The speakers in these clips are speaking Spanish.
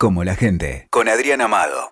como la gente, con Adrián Amado.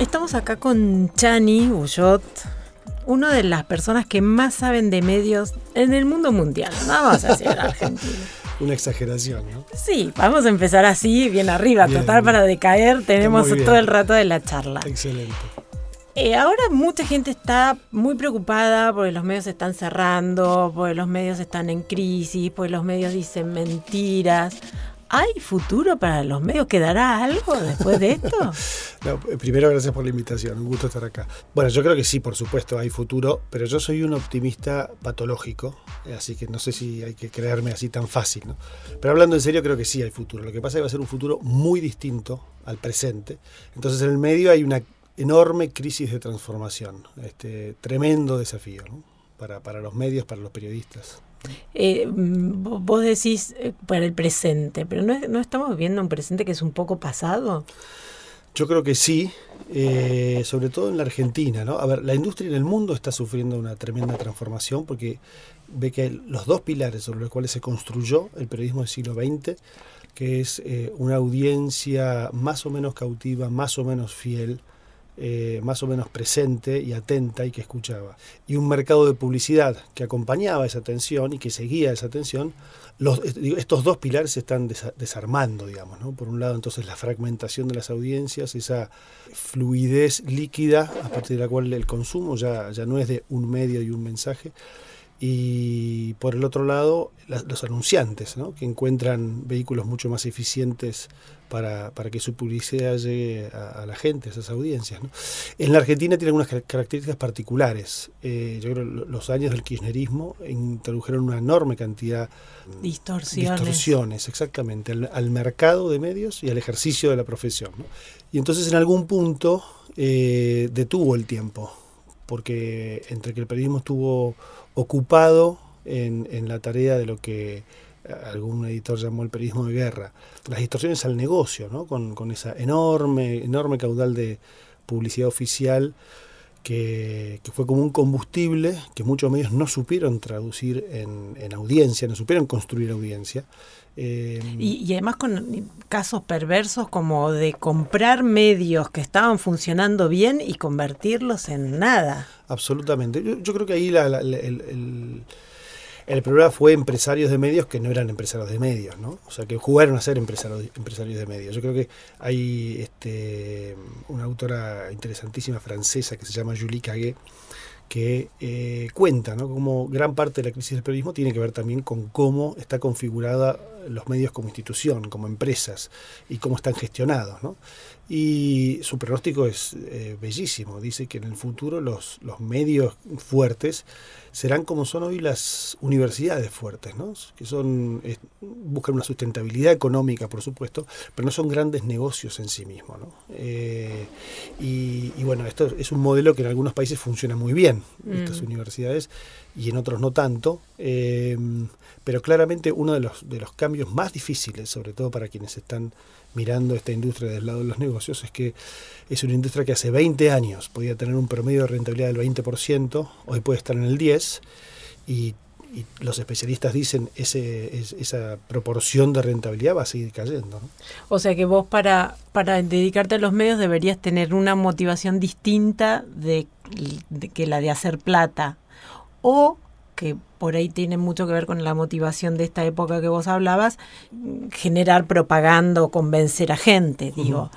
Estamos acá con Chani Uyot, una de las personas que más saben de medios en el mundo mundial. No vamos a decir Argentina. Una exageración, ¿no? Sí, vamos a empezar así, bien arriba. Total, para decaer tenemos todo el rato de la charla. Excelente. Eh, ahora mucha gente está muy preocupada porque los medios se están cerrando, porque los medios están en crisis, porque los medios dicen mentiras. ¿Hay futuro para los medios? ¿Quedará algo después de esto? Eh, primero, gracias por la invitación. Un gusto estar acá. Bueno, yo creo que sí, por supuesto, hay futuro, pero yo soy un optimista patológico, eh, así que no sé si hay que creerme así tan fácil. ¿no? Pero hablando en serio, creo que sí hay futuro. Lo que pasa es que va a ser un futuro muy distinto al presente. Entonces, en el medio hay una enorme crisis de transformación, este tremendo desafío para, para los medios, para los periodistas. Eh, vos decís eh, para el presente, pero ¿no, ¿no, estamos viviendo un presente que es un poco pasado? Yo creo que sí, eh, sobre todo en la Argentina. ¿no? A ver, la industria en el mundo está sufriendo una tremenda transformación porque ve que los dos pilares sobre los cuales se construyó el periodismo del siglo XX, que es una audiencia más o menos cautiva, más o menos fiel, eh, más o menos presente y atenta y que escuchaba. Y un mercado de publicidad que acompañaba esa atención y que seguía esa atención. Estos dos pilares se están desarmando, digamos. Por un lado, entonces, la fragmentación de las audiencias, esa fluidez líquida a partir de la cual el consumo ya, ya no es de un medio y un mensaje, y por el otro lado los anunciantes, ¿no? que encuentran vehículos mucho más eficientes para, para que su publicidad llegue a, la gente, a esas audiencias. ¿no? En la Argentina tiene algunas características particulares. Eh, yo creo que los años del kirchnerismo introdujeron una enorme cantidad de distorsiones, distorsiones exactamente, al, mercado de medios y al ejercicio de la profesión. ¿no? Y entonces en algún punto eh, detuvo el tiempo, porque entre que el periodismo estuvo ocupado en, en la tarea de lo que algún editor llamó el periodismo de guerra, las distorsiones al negocio, ¿no? con, con esa enorme, enorme caudal de publicidad oficial que, que, fue como un combustible que muchos medios no supieron traducir en, en audiencia, no supieron construir audiencia. Eh, y, y, además con casos perversos como de comprar medios que estaban funcionando bien y convertirlos en nada. Absolutamente. Yo, yo creo que ahí la, la, el, el, el, problema fue empresarios de medios que no eran empresarios de medios, ¿no? O sea, que jugaron a ser empresarios, de medios. Yo creo que hay este, una autora interesantísima francesa que se llama Julie Caguet, que eh, cuenta ¿no? cómo gran parte de la crisis del periodismo tiene que ver también con cómo está configurada los medios como institución, como empresas y cómo están gestionados. ¿no? Y su pronóstico es eh, bellísimo. Dice que en el futuro los, los medios fuertes serán como son hoy las universidades fuertes, ¿no? que son eh, buscan una sustentabilidad económica, por supuesto, pero no son grandes negocios en sí mismos. ¿no? Eh, y, y, bueno, esto es un modelo que en algunos países funciona muy bien, mm. estas universidades, y en otros no tanto. Eh, pero claramente uno de los, de los cambios más difíciles, sobre todo para quienes están mirando esta industria del lado de los negocios, es que es una industria que hace 20 años podía tener un promedio de rentabilidad del 20%, hoy puede estar en el 10%, y, los especialistas dicen ese, es, esa proporción de rentabilidad va a seguir cayendo. ¿no? O sea que vos para, para dedicarte a los medios deberías tener una motivación distinta de que la de hacer plata, o que por ahí tiene mucho que ver con la motivación de esta época que vos hablabas, generar propaganda o convencer a gente, digo.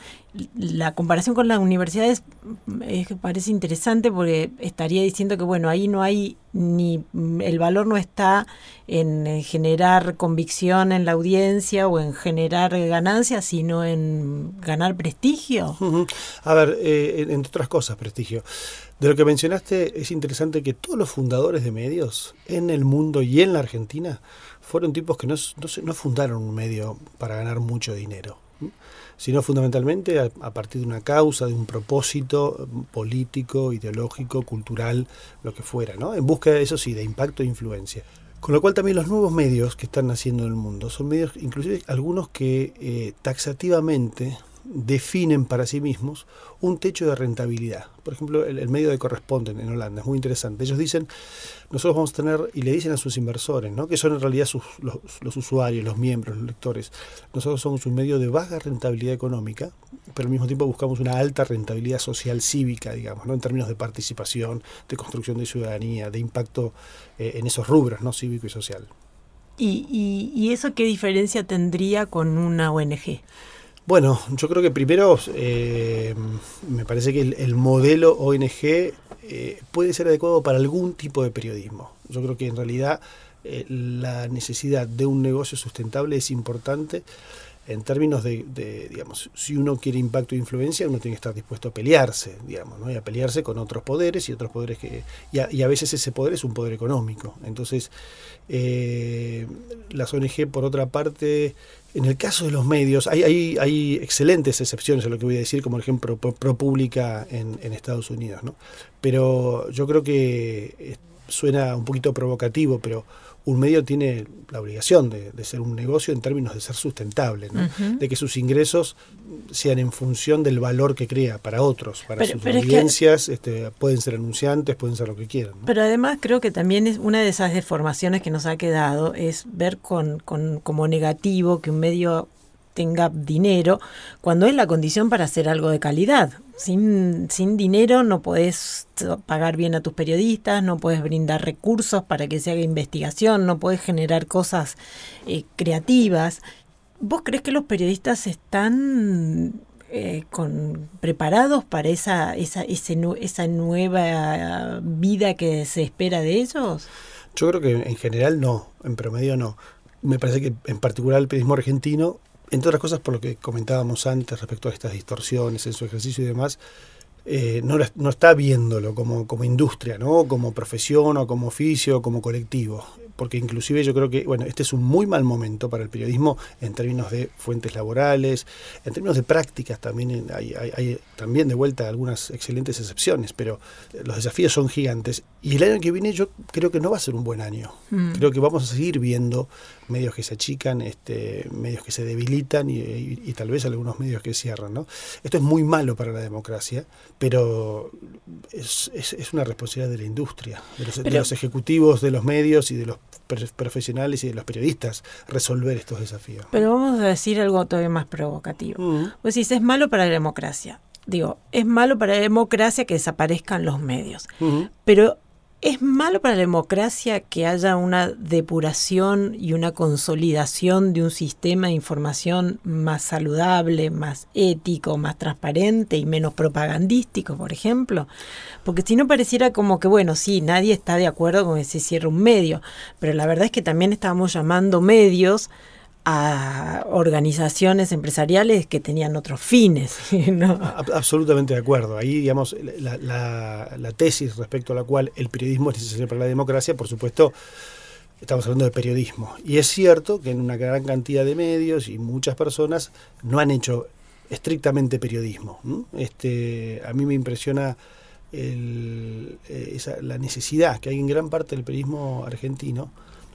La comparación con las universidades es, parece interesante porque estaría diciendo que, bueno, ahí no hay ni el valor no está en, generar convicción en la audiencia o en generar ganancias, sino en ganar prestigio. A ver, eh, entre otras cosas, prestigio. De lo que mencionaste, es interesante que todos los fundadores de medios en el mundo y en la Argentina fueron tipos que no, no, no fundaron un medio para ganar mucho dinero, sino fundamentalmente a, a, partir de una causa, de un propósito político, ideológico, cultural, lo que fuera, ¿no? En busca eso sí, de impacto e influencia. Con lo cual también los nuevos medios que están naciendo en el mundo son medios, inclusive algunos que eh, taxativamente definen para sí mismos un techo de rentabilidad. Por ejemplo, el, medio de Corresponden en Holanda es muy interesante. Ellos dicen, nosotros vamos a tener, y le dicen a sus inversores, ¿no? que son en realidad sus, los, usuarios, los miembros, los lectores, nosotros somos un medio de baja rentabilidad económica, pero al mismo tiempo buscamos una alta rentabilidad social cívica, digamos, ¿no? en términos de participación, de construcción de ciudadanía, de impacto eh, en esos rubros, ¿no? cívico y social. ¿Y, y eso qué diferencia tendría con una ONG? Bueno, yo creo que primero eh, me parece que el, modelo ONG eh, puede ser adecuado para algún tipo de periodismo. Yo creo que en realidad eh, la necesidad de un negocio sustentable es importante en términos de, digamos, si uno quiere impacto e influencia, uno tiene que estar dispuesto a pelearse, digamos, ¿no? y a pelearse con otros poderes y otros poderes que... Y a, veces ese poder es un poder económico. Entonces, eh, las ONG, por otra parte, en el caso de los medios, hay, hay, hay excelentes excepciones a lo que voy a decir, como el ejemplo ProPublica en, en Estados Unidos, ¿no? Pero yo creo que suena un poquito provocativo, pero un medio tiene la obligación de, ser un negocio en términos de ser sustentable, de que sus ingresos sean en función del valor que crea para otros, para sus audiencias, este, pueden ser anunciantes, pueden ser lo que quieran. Pero además creo que también es una de esas deformaciones que nos ha quedado es ver con, con como negativo que un medio tenga dinero, cuando es la condición para hacer algo de calidad. Sin, sin dinero no podés pagar bien a tus periodistas, no puedes brindar recursos para que se haga investigación, no puedes generar cosas eh, creativas. ¿Vos crees que los periodistas están eh, con, preparados para esa, esa, esa nueva vida que se espera de ellos? Yo creo que en general no, en promedio no. Me parece que en particular el periodismo argentino entre otras cosas por lo que comentábamos antes respecto a estas distorsiones en su ejercicio y demás, eh, no, no, está viéndolo como, como industria, ¿no? como profesión o como oficio o como colectivo porque inclusive yo creo que, bueno, este es un muy mal momento para el periodismo en términos de fuentes laborales, en términos de prácticas también hay, hay, también de vuelta algunas excelentes excepciones, pero los desafíos son gigantes. Y el año que viene yo creo que no va a ser un buen año. Mm. Creo que vamos a seguir viendo medios que se achican, este, medios que se debilitan y, tal vez algunos medios que cierran. ¿no? Esto es muy malo para la democracia, pero es, es, una responsabilidad de la industria, de los ejecutivos de los medios y de los profesionales y de los periodistas resolver estos desafíos. Pero vamos a decir algo todavía más provocativo. Mm. Pues si es malo para la democracia. Digo, es malo para la democracia que desaparezcan los medios. Pero ¿Es malo para la democracia que haya una depuración y una consolidación de un sistema de información más saludable, más ético, más transparente y menos propagandístico, por ejemplo? Porque si no pareciera como que, bueno, sí, nadie está de acuerdo con que se cierre un medio, pero la verdad es que también estamos llamando medios a organizaciones empresariales que tenían otros fines. Absolutamente de acuerdo. Ahí, digamos, la, la, tesis respecto a la cual el periodismo es necesario para la democracia, por supuesto, estamos hablando de periodismo. Y es cierto que en una gran cantidad de medios y muchas personas no han hecho estrictamente periodismo. Este, a mí me impresiona el, eh, esa, la necesidad que hay en gran parte del periodismo argentino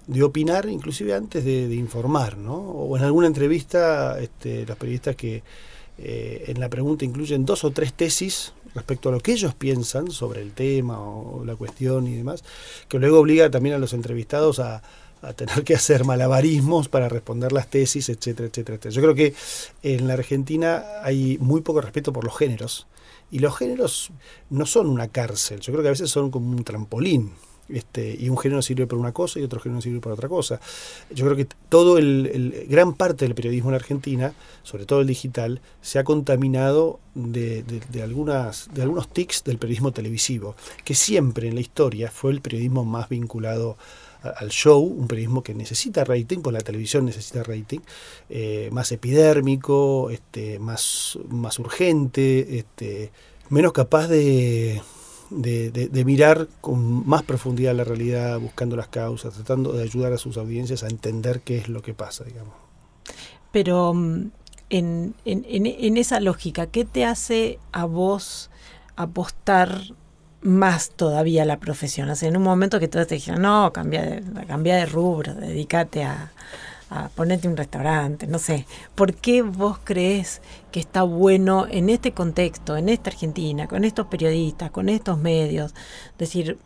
de opinar, inclusive antes de, informar, ¿no? O en alguna entrevista, este, los periodistas que eh, en la pregunta incluyen dos o tres tesis respecto a lo que ellos piensan sobre el tema o la cuestión y demás, que luego obliga también a los entrevistados a, tener que hacer malabarismos para responder las tesis, etcétera, etcétera, etcétera. Yo creo que en la Argentina hay muy poco respeto por los géneros. Y los géneros no son una cárcel, yo creo que a veces son como un trampolín. Este, y un género sirve para una cosa y otro género sirve para otra cosa. Yo creo que todo el, gran parte del periodismo en Argentina, sobre todo el digital, se ha contaminado de, algunas, de algunos tics del periodismo televisivo, que siempre en la historia fue el periodismo más vinculado al show, un periodismo que necesita rating, pues la televisión necesita rating, eh, más epidérmico, este, más, más urgente, este, menos capaz de, de, mirar con más profundidad la realidad, buscando las causas, tratando de ayudar a sus audiencias a entender qué es lo que pasa, digamos. Pero mm, en, en, en esa lógica, ¿qué te hace a vos apostar más todavía la profesión? O sea, en un momento que todos te dijeron, no, cambia de, cambia de rubro, dedícate a, a ponerte un restaurante, no sé. ¿Por qué vos crees que está bueno en este contexto, en esta Argentina, con estos periodistas, con estos medios, decir,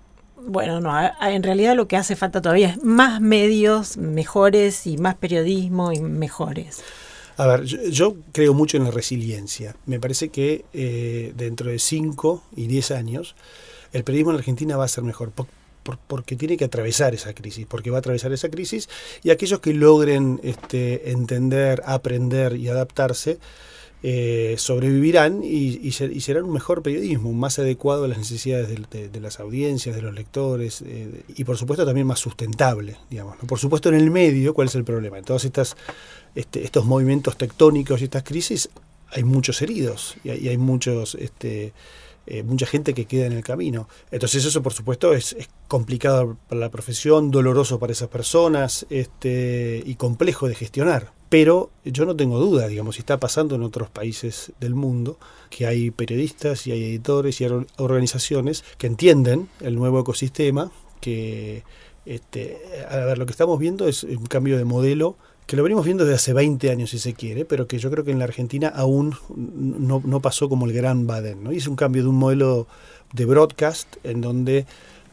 bueno, no, en realidad lo que hace falta todavía es más medios mejores y más periodismo y mejores. A ver, yo, creo mucho en la resiliencia. Me parece que eh, dentro de 5 y 10 años el periodismo en Argentina va a ser mejor porque tiene que atravesar esa crisis, porque va a atravesar esa crisis y aquellos que logren este, entender, aprender y adaptarse, eh, sobrevivirán y, serán un mejor periodismo, más adecuado a las necesidades de, las audiencias, de los lectores eh, y por supuesto también más sustentable, digamos. Por supuesto en el medio, ¿cuál es el problema? En todos estas, este, estos movimientos tectónicos y estas crisis hay muchos heridos y hay, y hay muchos... Este, eh, mucha gente que queda en el camino. Entonces eso por supuesto es, complicado para la profesión, doloroso para esas personas este, y complejo de gestionar. Pero yo no tengo duda, digamos, si está pasando en otros países del mundo, que hay periodistas y hay editores y hay organizaciones que entienden el nuevo ecosistema, que este, a ver, lo que estamos viendo es un cambio de modelo que lo venimos viendo desde hace 20 años si se quiere, pero que yo creo que en la Argentina aún no, pasó como el gran Baden. ¿no? Un cambio de un modelo de broadcast en donde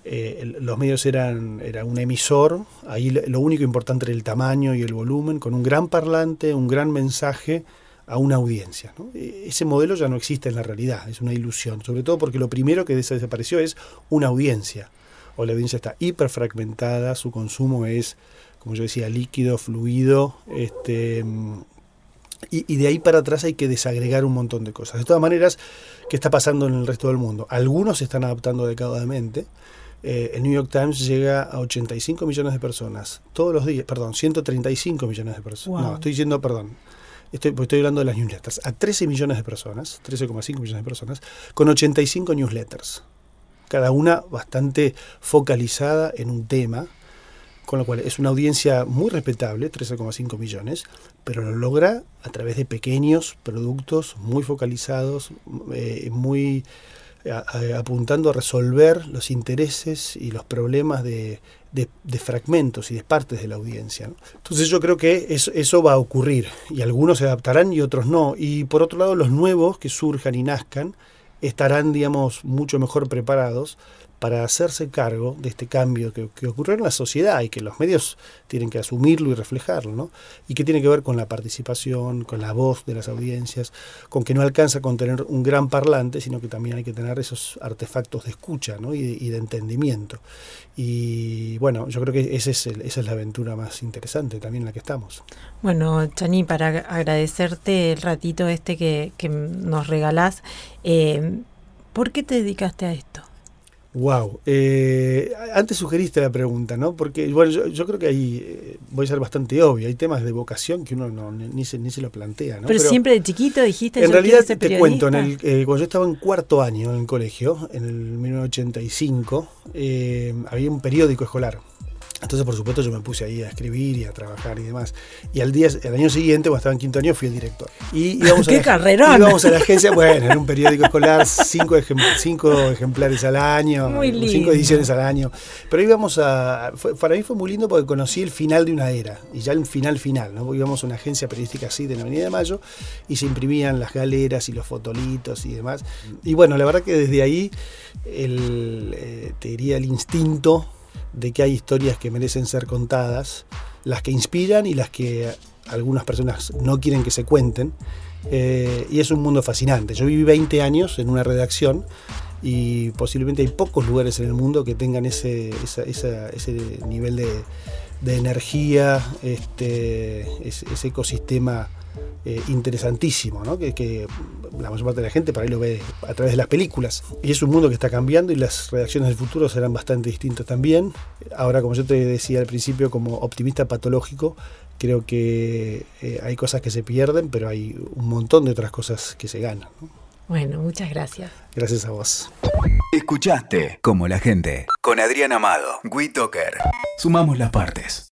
eh, los medios eran era un emisor, ahí lo único importante era el tamaño y el volumen, con un gran parlante, un gran mensaje a una audiencia. E, ese modelo ya no existe en la realidad, es una ilusión, sobre todo porque lo primero que desapareció es una audiencia, o la audiencia está hiperfragmentada, su consumo es como yo decía, líquido, fluido, este, y, de ahí para atrás hay que desagregar un montón de cosas. De todas maneras, ¿qué está pasando en el resto del mundo? Algunos se están adaptando adecuadamente. Eh, el New York Times llega a 85 millones de personas todos los días, perdón, 135 millones de personas. No, estoy diciendo, perdón, estoy, estoy hablando de las newsletters, a 13 millones de personas, 13,5 millones de personas, con 85 newsletters, cada una bastante focalizada en un tema con lo cual es una audiencia muy respetable, 13,5 millones, pero lo logra a través de pequeños productos muy focalizados, eh, muy apuntando a resolver los intereses y los problemas de, fragmentos y de partes de la audiencia. Entonces yo creo que eso va a ocurrir y algunos se adaptarán y otros no. Y por otro lado los nuevos que surjan y nazcan estarán, digamos, mucho mejor preparados para hacerse cargo de este cambio que, que, ocurrió en la sociedad y que los medios tienen que asumirlo y reflejarlo, ¿no? Y que tiene que ver con la participación, con la voz de las audiencias, con que no alcanza con tener un gran parlante, sino que también hay que tener esos artefactos de escucha ¿no? y, de, entendimiento. Y bueno, yo creo que es esa es la aventura más interesante también en la que estamos. Bueno, Chani, para agradecerte el ratito este que, que nos regalás, eh, ¿por qué te dedicaste a esto? Wow. Eh, antes sugeriste la pregunta, ¿no? Porque, bueno, yo, creo que ahí eh, voy a ser bastante obvio. Hay temas de vocación que uno no, ni, se, ni se lo plantea, ¿no? Pero, siempre de chiquito dijiste. En realidad, te cuento, en el, eh, cuando yo estaba en cuarto año en el colegio, en el 1985, había un periódico escolar entonces, por supuesto, yo me puse ahí a escribir y a trabajar y demás. Y al día, el año siguiente, cuando estaba en quinto año, fui el director. Y íbamos ¡Qué a la, Íbamos a la agencia, bueno, era un periódico escolar, cinco, ejemplares al año, cinco ediciones al año. Pero íbamos a. para mí fue muy lindo porque conocí el final de una era, y ya el final final, ¿no? Íbamos a una agencia periodística así de la Avenida de Mayo y se imprimían las galeras y los fotolitos y demás. Y bueno, la verdad que desde ahí, el, eh, te diría, el instinto de que hay historias que merecen ser contadas, las que inspiran y las que algunas personas no quieren que se cuenten. Eh, y es un mundo fascinante. Yo viví 20 años en una redacción y posiblemente hay pocos lugares en el mundo que tengan ese, ese nivel de, de energía, este, ese ecosistema eh, interesantísimo, ¿no? que, la mayor parte de la gente para ahí lo ve a través de las películas. Y es un mundo que está cambiando y las redacciones del futuro serán bastante distintas también. Ahora, como yo te decía al principio, como optimista patológico, creo que eh, hay cosas que se pierden, pero hay un montón de otras cosas que se ganan. Bueno, muchas gracias. Gracias a vos. Escuchaste Como la gente con Adrián Amado, WeToker. Sumamos las partes.